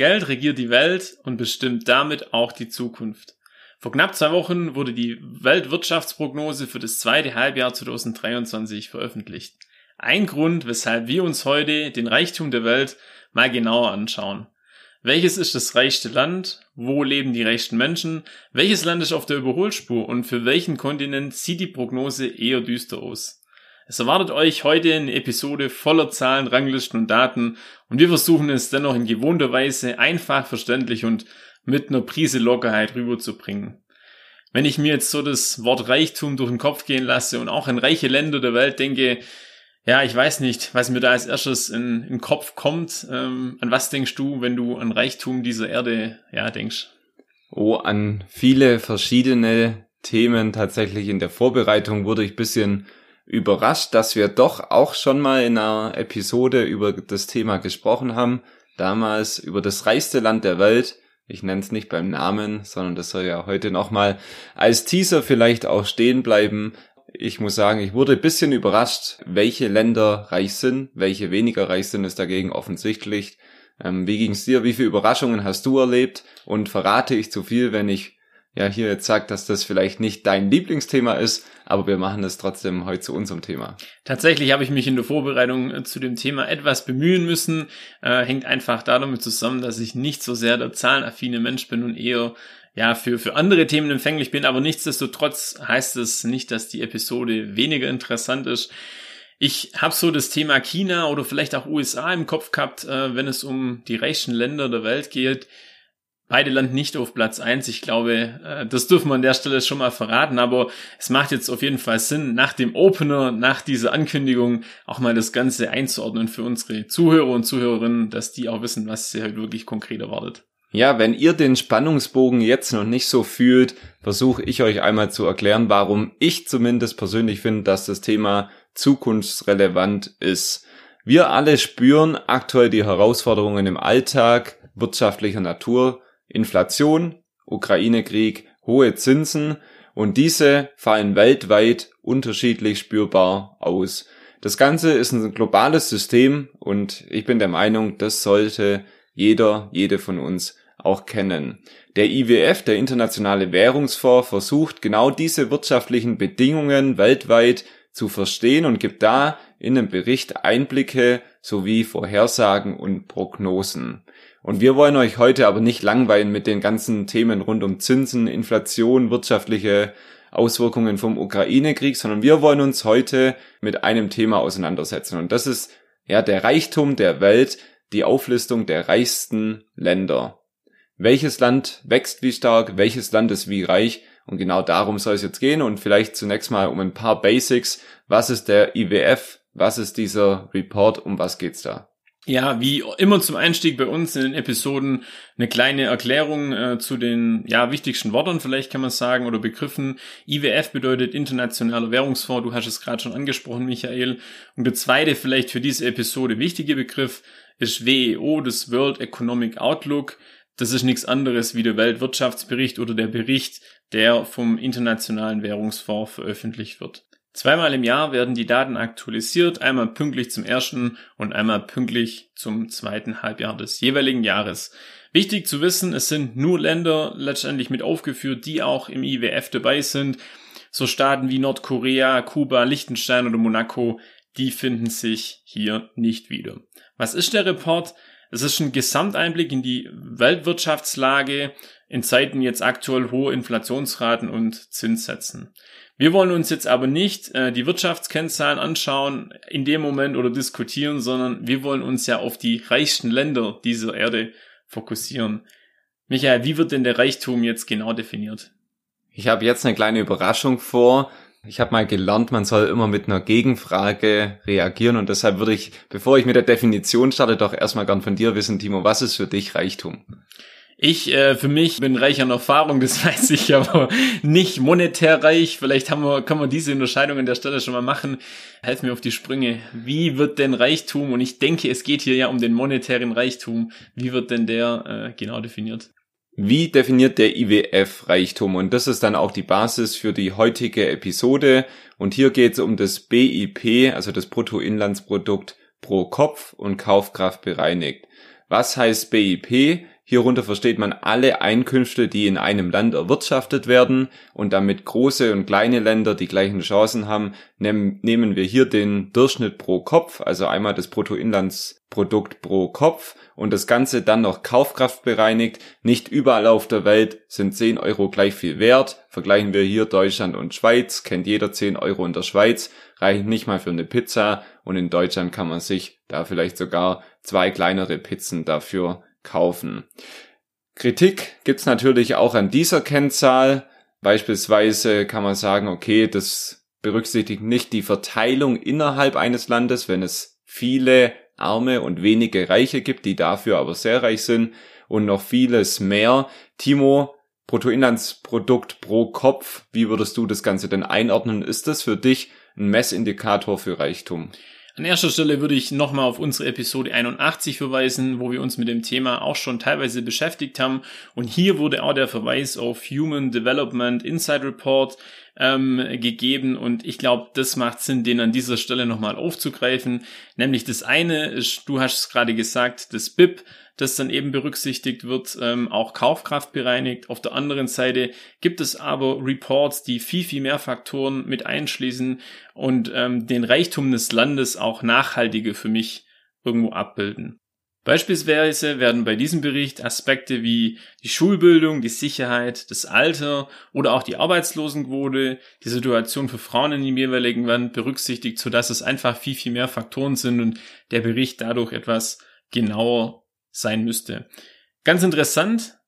Geld regiert die Welt und bestimmt damit auch die Zukunft. Vor knapp zwei Wochen wurde die Weltwirtschaftsprognose für das zweite Halbjahr 2023 veröffentlicht. Ein Grund, weshalb wir uns heute den Reichtum der Welt mal genauer anschauen. Welches ist das reichste Land? Wo leben die reichsten Menschen? Welches Land ist auf der Überholspur? Und für welchen Kontinent sieht die Prognose eher düster aus? Es erwartet euch heute eine Episode voller Zahlen, Ranglisten und Daten und wir versuchen es dennoch in gewohnter Weise einfach verständlich und mit einer Prise Lockerheit rüberzubringen. Wenn ich mir jetzt so das Wort Reichtum durch den Kopf gehen lasse und auch an reiche Länder der Welt denke, ja, ich weiß nicht, was mir da als erstes in, in den Kopf kommt. Ähm, an was denkst du, wenn du an Reichtum dieser Erde ja denkst? Oh, an viele verschiedene Themen. Tatsächlich in der Vorbereitung wurde ich bisschen überrascht, dass wir doch auch schon mal in einer Episode über das Thema gesprochen haben. Damals über das reichste Land der Welt. Ich nenne es nicht beim Namen, sondern das soll ja heute nochmal als Teaser vielleicht auch stehen bleiben. Ich muss sagen, ich wurde bisschen überrascht, welche Länder reich sind, welche weniger reich sind, ist dagegen offensichtlich. Ähm, wie ging's dir? Wie viele Überraschungen hast du erlebt? Und verrate ich zu viel, wenn ich ja hier jetzt sagt, dass das vielleicht nicht dein Lieblingsthema ist, aber wir machen es trotzdem heute zu unserem Thema. Tatsächlich habe ich mich in der Vorbereitung äh, zu dem Thema etwas bemühen müssen. Äh, hängt einfach damit zusammen, dass ich nicht so sehr der zahlenaffine Mensch bin und eher ja für, für andere Themen empfänglich bin, aber nichtsdestotrotz heißt es nicht, dass die Episode weniger interessant ist. Ich habe so das Thema China oder vielleicht auch USA im Kopf gehabt, äh, wenn es um die reichsten Länder der Welt geht. Beide landen nicht auf Platz eins. Ich glaube, äh, das dürfen wir an der Stelle schon mal verraten, aber es macht jetzt auf jeden Fall Sinn, nach dem Opener, nach dieser Ankündigung auch mal das Ganze einzuordnen für unsere Zuhörer und Zuhörerinnen, dass die auch wissen, was sie halt wirklich konkret erwartet. Ja, wenn ihr den Spannungsbogen jetzt noch nicht so fühlt, versuche ich euch einmal zu erklären, warum ich zumindest persönlich finde, dass das Thema zukunftsrelevant ist. Wir alle spüren aktuell die Herausforderungen im Alltag wirtschaftlicher Natur, Inflation, Ukraine-Krieg, hohe Zinsen und diese fallen weltweit unterschiedlich spürbar aus. Das Ganze ist ein globales System und ich bin der Meinung, das sollte jeder, jede von uns auch kennen. Der IWF, der Internationale Währungsfonds, versucht genau diese wirtschaftlichen Bedingungen weltweit zu verstehen und gibt da in dem Bericht Einblicke sowie Vorhersagen und Prognosen. Und wir wollen euch heute aber nicht langweilen mit den ganzen Themen rund um Zinsen, Inflation, wirtschaftliche Auswirkungen vom Ukraine-Krieg, sondern wir wollen uns heute mit einem Thema auseinandersetzen. Und das ist ja der Reichtum der Welt, die Auflistung der reichsten Länder. Welches Land wächst wie stark, welches Land ist wie reich und genau darum soll es jetzt gehen und vielleicht zunächst mal um ein paar Basics. Was ist der IWF? Was ist dieser Report? Um was geht's da? Ja, wie immer zum Einstieg bei uns in den Episoden eine kleine Erklärung äh, zu den ja, wichtigsten Worten, vielleicht kann man sagen, oder Begriffen. IWF bedeutet Internationaler Währungsfonds, du hast es gerade schon angesprochen, Michael. Und der zweite vielleicht für diese Episode wichtige Begriff ist WEO, das World Economic Outlook. Das ist nichts anderes wie der Weltwirtschaftsbericht oder der Bericht, der vom Internationalen Währungsfonds veröffentlicht wird. Zweimal im Jahr werden die Daten aktualisiert, einmal pünktlich zum ersten und einmal pünktlich zum zweiten Halbjahr des jeweiligen Jahres. Wichtig zu wissen, es sind nur Länder letztendlich mit aufgeführt, die auch im IWF dabei sind. So Staaten wie Nordkorea, Kuba, Liechtenstein oder Monaco, die finden sich hier nicht wieder. Was ist der Report? Es ist ein Gesamteinblick in die Weltwirtschaftslage in Zeiten jetzt aktuell hohe Inflationsraten und Zinssätzen. Wir wollen uns jetzt aber nicht äh, die Wirtschaftskennzahlen anschauen in dem Moment oder diskutieren, sondern wir wollen uns ja auf die reichsten Länder dieser Erde fokussieren. Michael, wie wird denn der Reichtum jetzt genau definiert? Ich habe jetzt eine kleine Überraschung vor. Ich habe mal gelernt, man soll immer mit einer Gegenfrage reagieren und deshalb würde ich, bevor ich mit der Definition starte, doch erstmal gern von dir wissen, Timo, was ist für dich Reichtum? Ich äh, für mich bin reich an Erfahrung, das weiß ich, aber nicht monetär reich. Vielleicht haben wir, können wir diese Unterscheidung an der Stelle schon mal machen. Helf mir auf die Sprünge. Wie wird denn Reichtum, und ich denke, es geht hier ja um den monetären Reichtum, wie wird denn der äh, genau definiert? Wie definiert der IWF Reichtum? Und das ist dann auch die Basis für die heutige Episode. Und hier geht es um das BIP, also das Bruttoinlandsprodukt pro Kopf und Kaufkraft bereinigt. Was heißt BIP? Hierunter versteht man alle Einkünfte, die in einem Land erwirtschaftet werden und damit große und kleine Länder die gleichen Chancen haben, nehmen wir hier den Durchschnitt pro Kopf, also einmal das Bruttoinlandsprodukt pro Kopf und das Ganze dann noch Kaufkraft bereinigt. Nicht überall auf der Welt sind 10 Euro gleich viel wert. Vergleichen wir hier Deutschland und Schweiz, kennt jeder 10 Euro in der Schweiz, reicht nicht mal für eine Pizza und in Deutschland kann man sich da vielleicht sogar zwei kleinere Pizzen dafür kaufen. Kritik gibt's natürlich auch an dieser Kennzahl. Beispielsweise kann man sagen, okay, das berücksichtigt nicht die Verteilung innerhalb eines Landes, wenn es viele Arme und wenige Reiche gibt, die dafür aber sehr reich sind und noch vieles mehr. Timo, Bruttoinlandsprodukt pro Kopf, wie würdest du das Ganze denn einordnen? Ist das für dich ein Messindikator für Reichtum? An erster Stelle würde ich nochmal auf unsere Episode 81 verweisen, wo wir uns mit dem Thema auch schon teilweise beschäftigt haben. Und hier wurde auch der Verweis auf Human Development Inside Report ähm, gegeben. Und ich glaube, das macht Sinn, den an dieser Stelle nochmal aufzugreifen. Nämlich das eine ist, du hast es gerade gesagt, das BIP das dann eben berücksichtigt wird, ähm, auch Kaufkraft bereinigt. Auf der anderen Seite gibt es aber Reports, die viel, viel mehr Faktoren mit einschließen und ähm, den Reichtum des Landes auch nachhaltige für mich irgendwo abbilden. Beispielsweise werden bei diesem Bericht Aspekte wie die Schulbildung, die Sicherheit, das Alter oder auch die Arbeitslosenquote, die Situation für Frauen in dem jeweiligen Land berücksichtigt, sodass es einfach viel, viel mehr Faktoren sind und der Bericht dadurch etwas genauer sein müsste. Ganz interessant,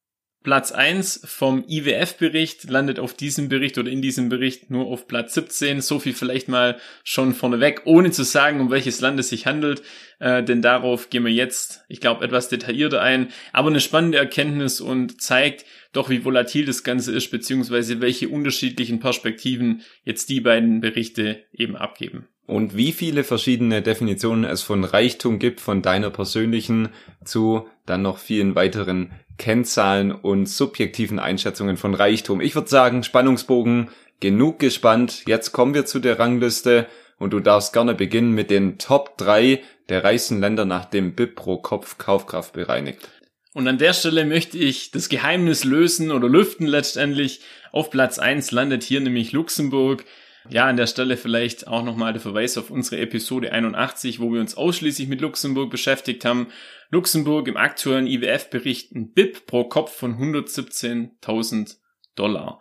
Platz 1 vom IWF-Bericht landet auf diesem Bericht oder in diesem Bericht nur auf Platz 17. So viel vielleicht mal schon vorneweg, ohne zu sagen, um welches Land es sich handelt, äh, denn darauf gehen wir jetzt, ich glaube, etwas detaillierter ein. Aber eine spannende Erkenntnis und zeigt doch, wie volatil das Ganze ist, beziehungsweise welche unterschiedlichen Perspektiven jetzt die beiden Berichte eben abgeben. Und wie viele verschiedene Definitionen es von Reichtum gibt, von deiner persönlichen zu dann noch vielen weiteren Kennzahlen und subjektiven Einschätzungen von Reichtum. Ich würde sagen, Spannungsbogen genug gespannt. Jetzt kommen wir zu der Rangliste und du darfst gerne beginnen mit den Top 3 der reichsten Länder nach dem BIP pro Kopf Kaufkraft bereinigt. Und an der Stelle möchte ich das Geheimnis lösen oder lüften letztendlich. Auf Platz 1 landet hier nämlich Luxemburg ja, an der Stelle vielleicht auch nochmal der Verweis auf unsere Episode 81, wo wir uns ausschließlich mit Luxemburg beschäftigt haben. Luxemburg im aktuellen IWF-Bericht ein BIP pro Kopf von 117.000 Dollar.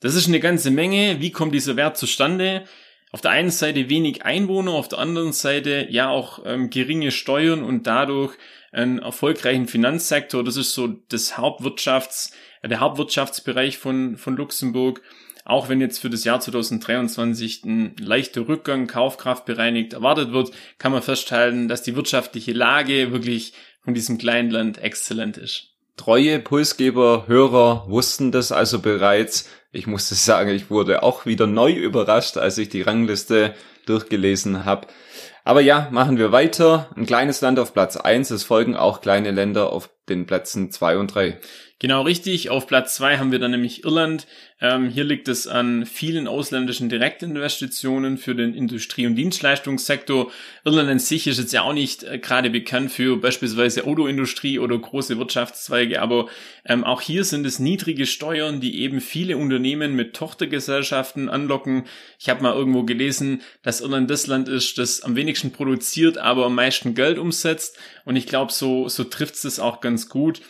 Das ist eine ganze Menge. Wie kommt dieser Wert zustande? Auf der einen Seite wenig Einwohner, auf der anderen Seite ja auch ähm, geringe Steuern und dadurch einen erfolgreichen Finanzsektor. Das ist so das Hauptwirtschafts, der Hauptwirtschaftsbereich von, von Luxemburg. Auch wenn jetzt für das Jahr 2023 ein leichter Rückgang Kaufkraft bereinigt erwartet wird, kann man festhalten, dass die wirtschaftliche Lage wirklich von diesem kleinen Land exzellent ist. Treue Pulsgeber, Hörer wussten das also bereits. Ich musste sagen, ich wurde auch wieder neu überrascht, als ich die Rangliste durchgelesen habe. Aber ja, machen wir weiter. Ein kleines Land auf Platz eins. es folgen auch kleine Länder auf den Plätzen zwei und drei. Genau richtig. Auf Platz zwei haben wir dann nämlich Irland. Ähm, hier liegt es an vielen ausländischen Direktinvestitionen für den Industrie- und Dienstleistungssektor. Irland an sich ist jetzt ja auch nicht äh, gerade bekannt für beispielsweise Autoindustrie oder große Wirtschaftszweige, aber ähm, auch hier sind es niedrige Steuern, die eben viele Unternehmen mit Tochtergesellschaften anlocken. Ich habe mal irgendwo gelesen, dass Irland das Land ist, das am wenigsten produziert, aber am meisten Geld umsetzt. Und ich glaube, so, so trifft es auch ganz gut.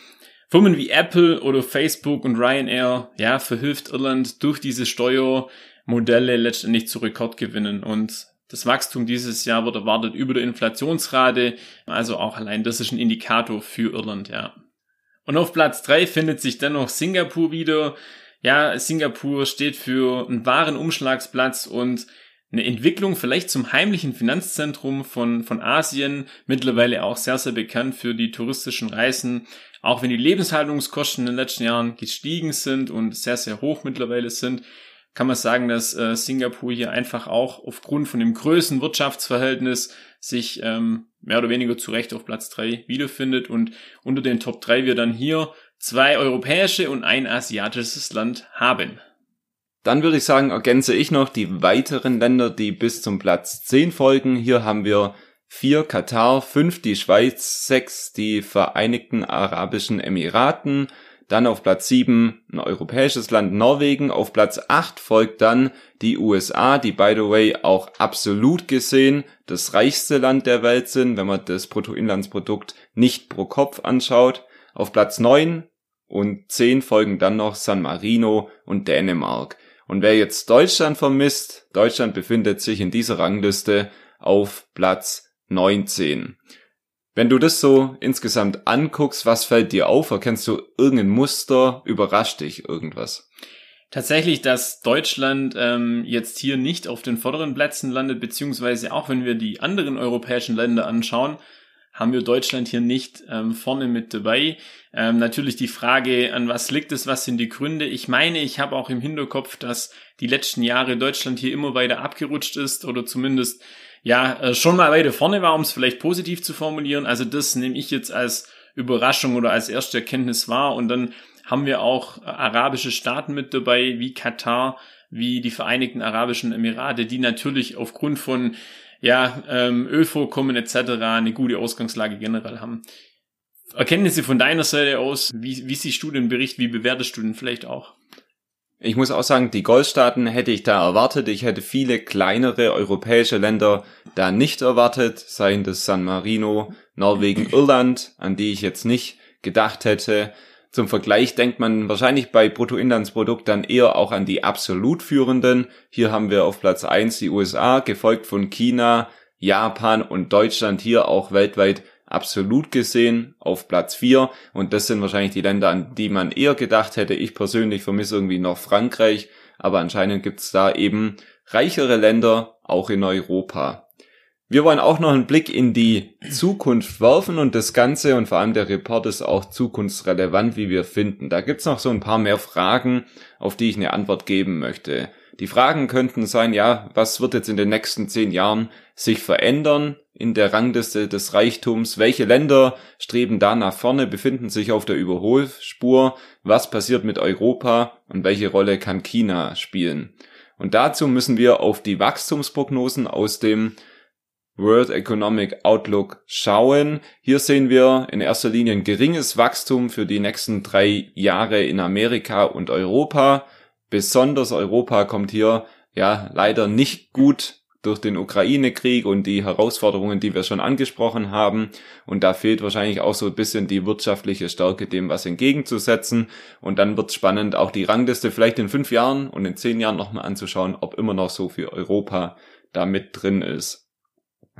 Firmen wie Apple oder Facebook und Ryanair, ja, verhilft Irland durch diese Steuermodelle letztendlich zu Rekordgewinnen und das Wachstum dieses Jahr wird erwartet über der Inflationsrate, also auch allein das ist ein Indikator für Irland, ja. Und auf Platz drei findet sich dennoch Singapur wieder. ja, Singapur steht für einen wahren Umschlagsplatz und eine Entwicklung vielleicht zum heimlichen Finanzzentrum von, von Asien, mittlerweile auch sehr, sehr bekannt für die touristischen Reisen. Auch wenn die Lebenshaltungskosten in den letzten Jahren gestiegen sind und sehr, sehr hoch mittlerweile sind, kann man sagen, dass äh, Singapur hier einfach auch aufgrund von dem größten Wirtschaftsverhältnis sich ähm, mehr oder weniger zu Recht auf Platz drei wiederfindet und unter den Top drei wir dann hier zwei europäische und ein asiatisches Land haben. Dann würde ich sagen, ergänze ich noch die weiteren Länder, die bis zum Platz 10 folgen. Hier haben wir vier Katar, fünf die Schweiz, sechs die Vereinigten Arabischen Emiraten, dann auf Platz 7 ein europäisches Land Norwegen, auf Platz 8 folgt dann die USA, die by the way auch absolut gesehen das reichste Land der Welt sind, wenn man das Bruttoinlandsprodukt nicht pro Kopf anschaut. Auf Platz 9 und 10 folgen dann noch San Marino und Dänemark. Und wer jetzt Deutschland vermisst, Deutschland befindet sich in dieser Rangliste auf Platz 19. Wenn du das so insgesamt anguckst, was fällt dir auf? Erkennst du irgendein Muster? Überrascht dich irgendwas? Tatsächlich, dass Deutschland ähm, jetzt hier nicht auf den vorderen Plätzen landet, beziehungsweise auch wenn wir die anderen europäischen Länder anschauen, haben wir Deutschland hier nicht ähm, vorne mit dabei. Ähm, natürlich die Frage, an was liegt es, was sind die Gründe? Ich meine, ich habe auch im Hinterkopf, dass die letzten Jahre Deutschland hier immer weiter abgerutscht ist oder zumindest ja, äh, schon mal weiter vorne war, um es vielleicht positiv zu formulieren. Also das nehme ich jetzt als Überraschung oder als erste Erkenntnis wahr. Und dann haben wir auch äh, arabische Staaten mit dabei, wie Katar, wie die Vereinigten Arabischen Emirate, die natürlich aufgrund von ja, ähm, Ölvorkommen etc. eine gute Ausgangslage generell haben. Erkenntnisse von deiner Seite aus, wie, wie siehst du den Bericht, wie bewertest du den vielleicht auch? Ich muss auch sagen, die Golfstaaten hätte ich da erwartet. Ich hätte viele kleinere europäische Länder da nicht erwartet, seien das San Marino, Norwegen, Irland, an die ich jetzt nicht gedacht hätte. Zum Vergleich denkt man wahrscheinlich bei Bruttoinlandsprodukt dann eher auch an die absolut führenden. Hier haben wir auf Platz eins die USA, gefolgt von China, Japan und Deutschland hier auch weltweit absolut gesehen auf Platz 4 und das sind wahrscheinlich die Länder, an die man eher gedacht hätte. Ich persönlich vermisse irgendwie noch Frankreich, aber anscheinend gibt's da eben reichere Länder auch in Europa. Wir wollen auch noch einen Blick in die Zukunft werfen und das Ganze und vor allem der Report ist auch zukunftsrelevant, wie wir finden. Da gibt's noch so ein paar mehr Fragen, auf die ich eine Antwort geben möchte. Die Fragen könnten sein, ja, was wird jetzt in den nächsten zehn Jahren sich verändern in der Rangliste des Reichtums? Welche Länder streben da nach vorne, befinden sich auf der Überholspur? Was passiert mit Europa und welche Rolle kann China spielen? Und dazu müssen wir auf die Wachstumsprognosen aus dem World Economic Outlook schauen. Hier sehen wir in erster Linie ein geringes Wachstum für die nächsten drei Jahre in Amerika und Europa. Besonders Europa kommt hier ja leider nicht gut durch den Ukraine-Krieg und die Herausforderungen, die wir schon angesprochen haben. Und da fehlt wahrscheinlich auch so ein bisschen die wirtschaftliche Stärke, dem was entgegenzusetzen. Und dann wird spannend, auch die Rangliste vielleicht in fünf Jahren und in zehn Jahren nochmal anzuschauen, ob immer noch so viel Europa da mit drin ist.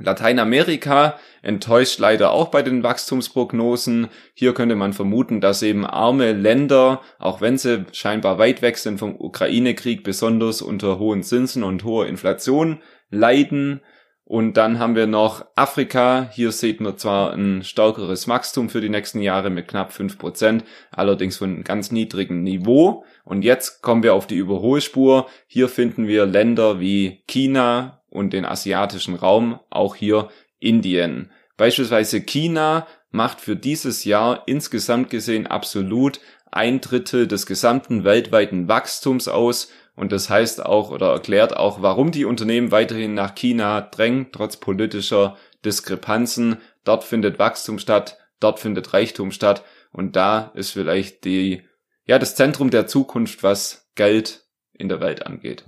Lateinamerika enttäuscht leider auch bei den Wachstumsprognosen. Hier könnte man vermuten, dass eben arme Länder, auch wenn sie scheinbar weit weg sind vom Ukraine-Krieg, besonders unter hohen Zinsen und hoher Inflation leiden. Und dann haben wir noch Afrika. Hier sieht man zwar ein stärkeres Wachstum für die nächsten Jahre mit knapp fünf Prozent, allerdings von einem ganz niedrigen Niveau. Und jetzt kommen wir auf die Überholspur. Hier finden wir Länder wie China, und den asiatischen Raum, auch hier Indien. Beispielsweise China macht für dieses Jahr insgesamt gesehen absolut ein Drittel des gesamten weltweiten Wachstums aus und das heißt auch oder erklärt auch, warum die Unternehmen weiterhin nach China drängen, trotz politischer Diskrepanzen. Dort findet Wachstum statt, dort findet Reichtum statt und da ist vielleicht die, ja, das Zentrum der Zukunft, was Geld in der Welt angeht.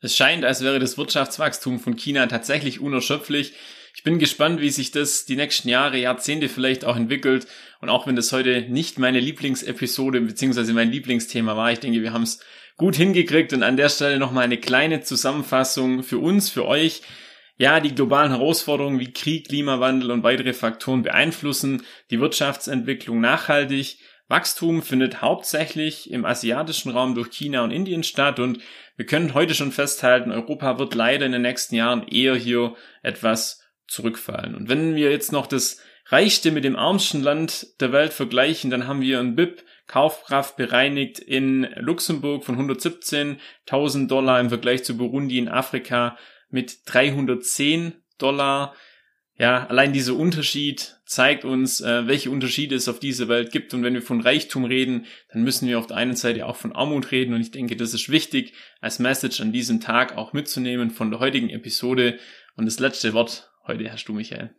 Es scheint, als wäre das Wirtschaftswachstum von China tatsächlich unerschöpflich. Ich bin gespannt, wie sich das die nächsten Jahre, Jahrzehnte vielleicht auch entwickelt. Und auch wenn das heute nicht meine Lieblingsepisode bzw. mein Lieblingsthema war, ich denke, wir haben es gut hingekriegt. Und an der Stelle nochmal eine kleine Zusammenfassung für uns, für euch. Ja, die globalen Herausforderungen wie Krieg, Klimawandel und weitere Faktoren beeinflussen die Wirtschaftsentwicklung nachhaltig. Wachstum findet hauptsächlich im asiatischen Raum durch China und Indien statt und wir können heute schon festhalten, Europa wird leider in den nächsten Jahren eher hier etwas zurückfallen. Und wenn wir jetzt noch das reichste mit dem ärmsten Land der Welt vergleichen, dann haben wir ein BIP Kaufkraft bereinigt in Luxemburg von 117.000 Dollar im Vergleich zu Burundi in Afrika mit 310 Dollar. Ja, allein dieser Unterschied zeigt uns, äh, welche Unterschiede es auf dieser Welt gibt. Und wenn wir von Reichtum reden, dann müssen wir auf der einen Seite auch von Armut reden. Und ich denke, das ist wichtig als Message an diesem Tag auch mitzunehmen von der heutigen Episode. Und das letzte Wort heute hast du, Michael.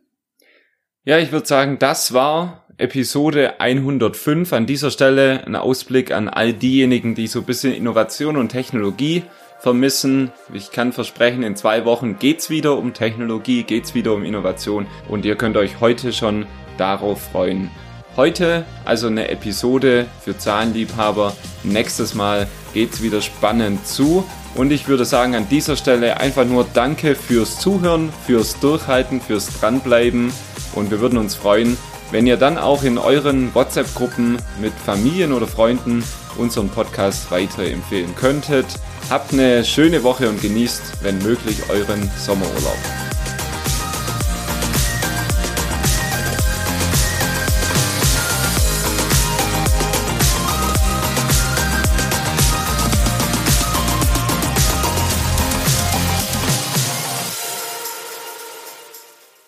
Ja, ich würde sagen, das war Episode 105. An dieser Stelle ein Ausblick an all diejenigen, die so ein bisschen Innovation und Technologie vermissen. Ich kann versprechen, in zwei Wochen geht's wieder um Technologie, geht's wieder um Innovation und ihr könnt euch heute schon darauf freuen. Heute also eine Episode für Zahlenliebhaber. Nächstes Mal geht's wieder spannend zu. Und ich würde sagen, an dieser Stelle einfach nur Danke fürs Zuhören, fürs Durchhalten, fürs Dranbleiben. Und wir würden uns freuen, wenn ihr dann auch in euren WhatsApp-Gruppen mit Familien oder Freunden unseren Podcast weiterempfehlen könntet. Habt eine schöne Woche und genießt, wenn möglich, euren Sommerurlaub.